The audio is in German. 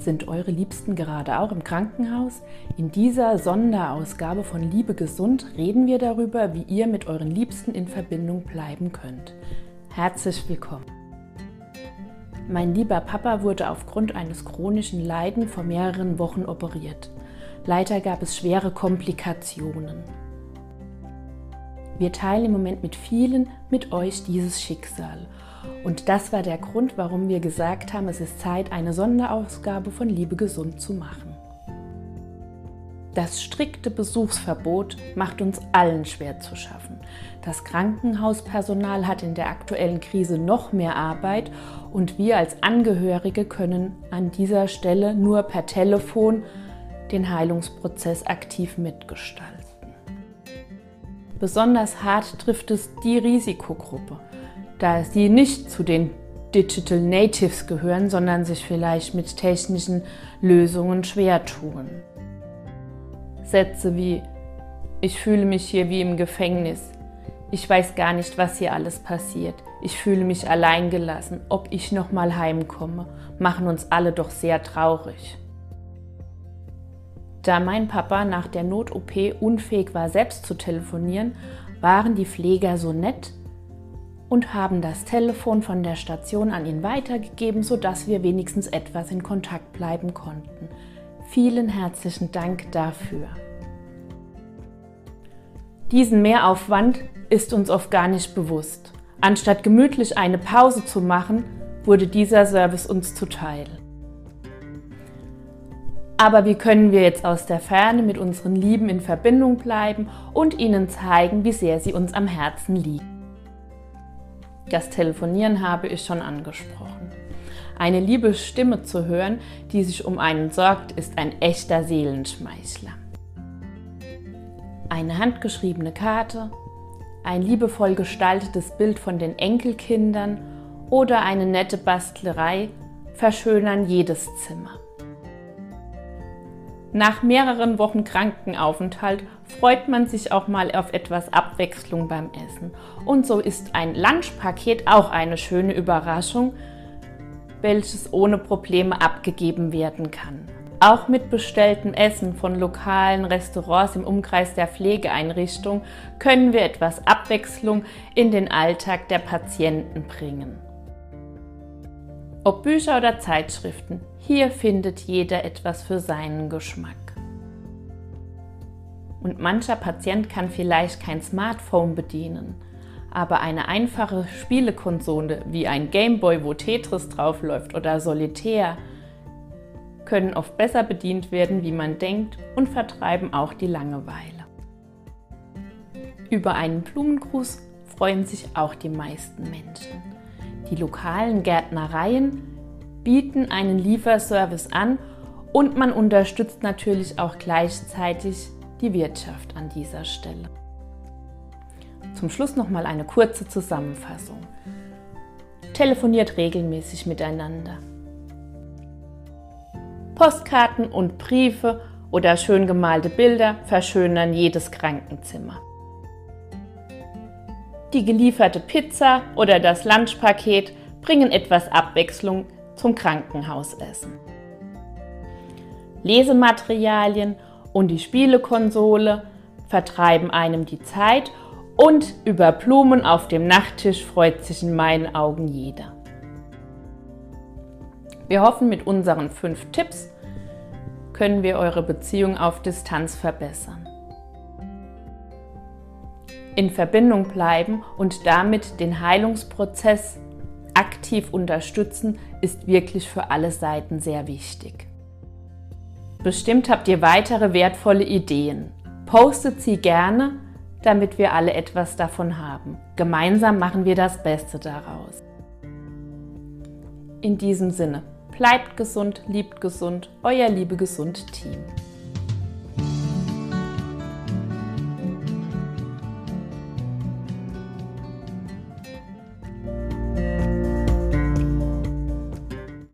Sind eure Liebsten gerade auch im Krankenhaus? In dieser Sonderausgabe von Liebe Gesund reden wir darüber, wie ihr mit euren Liebsten in Verbindung bleiben könnt. Herzlich willkommen. Mein lieber Papa wurde aufgrund eines chronischen Leiden vor mehreren Wochen operiert. Leider gab es schwere Komplikationen. Wir teilen im Moment mit vielen, mit euch dieses Schicksal und das war der Grund, warum wir gesagt haben, es ist Zeit, eine Sonderausgabe von Liebe gesund zu machen. Das strikte Besuchsverbot macht uns allen schwer zu schaffen. Das Krankenhauspersonal hat in der aktuellen Krise noch mehr Arbeit und wir als Angehörige können an dieser Stelle nur per Telefon den Heilungsprozess aktiv mitgestalten. Besonders hart trifft es die Risikogruppe, da sie nicht zu den Digital Natives gehören, sondern sich vielleicht mit technischen Lösungen schwer tun. Sätze wie Ich fühle mich hier wie im Gefängnis. Ich weiß gar nicht, was hier alles passiert. Ich fühle mich alleingelassen. Ob ich noch mal heimkomme, machen uns alle doch sehr traurig. Da mein Papa nach der Not-OP unfähig war, selbst zu telefonieren, waren die Pfleger so nett, und haben das Telefon von der Station an ihn weitergegeben, sodass wir wenigstens etwas in Kontakt bleiben konnten. Vielen herzlichen Dank dafür. Diesen Mehraufwand ist uns oft gar nicht bewusst. Anstatt gemütlich eine Pause zu machen, wurde dieser Service uns zuteil. Aber wie können wir jetzt aus der Ferne mit unseren Lieben in Verbindung bleiben und ihnen zeigen, wie sehr sie uns am Herzen liegen? Das Telefonieren habe ich schon angesprochen. Eine liebe Stimme zu hören, die sich um einen sorgt, ist ein echter Seelenschmeichler. Eine handgeschriebene Karte, ein liebevoll gestaltetes Bild von den Enkelkindern oder eine nette Bastlerei verschönern jedes Zimmer. Nach mehreren Wochen Krankenaufenthalt freut man sich auch mal auf etwas Abwechslung beim Essen. Und so ist ein Lunchpaket auch eine schöne Überraschung, welches ohne Probleme abgegeben werden kann. Auch mit bestelltem Essen von lokalen Restaurants im Umkreis der Pflegeeinrichtung können wir etwas Abwechslung in den Alltag der Patienten bringen. Ob Bücher oder Zeitschriften, hier findet jeder etwas für seinen Geschmack. Und mancher Patient kann vielleicht kein Smartphone bedienen, aber eine einfache Spielekonsole wie ein Gameboy, wo Tetris draufläuft oder Solitär, können oft besser bedient werden, wie man denkt und vertreiben auch die Langeweile. Über einen Blumengruß freuen sich auch die meisten Menschen. Die lokalen Gärtnereien bieten einen Lieferservice an und man unterstützt natürlich auch gleichzeitig die Wirtschaft an dieser Stelle. Zum Schluss noch mal eine kurze Zusammenfassung. Telefoniert regelmäßig miteinander. Postkarten und Briefe oder schön gemalte Bilder verschönern jedes Krankenzimmer. Die gelieferte Pizza oder das Lunchpaket bringen etwas Abwechslung zum Krankenhausessen. Lesematerialien und die Spielekonsole vertreiben einem die Zeit und über Blumen auf dem Nachttisch freut sich in meinen Augen jeder. Wir hoffen, mit unseren fünf Tipps können wir eure Beziehung auf Distanz verbessern in Verbindung bleiben und damit den Heilungsprozess aktiv unterstützen, ist wirklich für alle Seiten sehr wichtig. Bestimmt habt ihr weitere wertvolle Ideen. Postet sie gerne, damit wir alle etwas davon haben. Gemeinsam machen wir das Beste daraus. In diesem Sinne, bleibt gesund, liebt gesund, euer Liebe Gesund Team.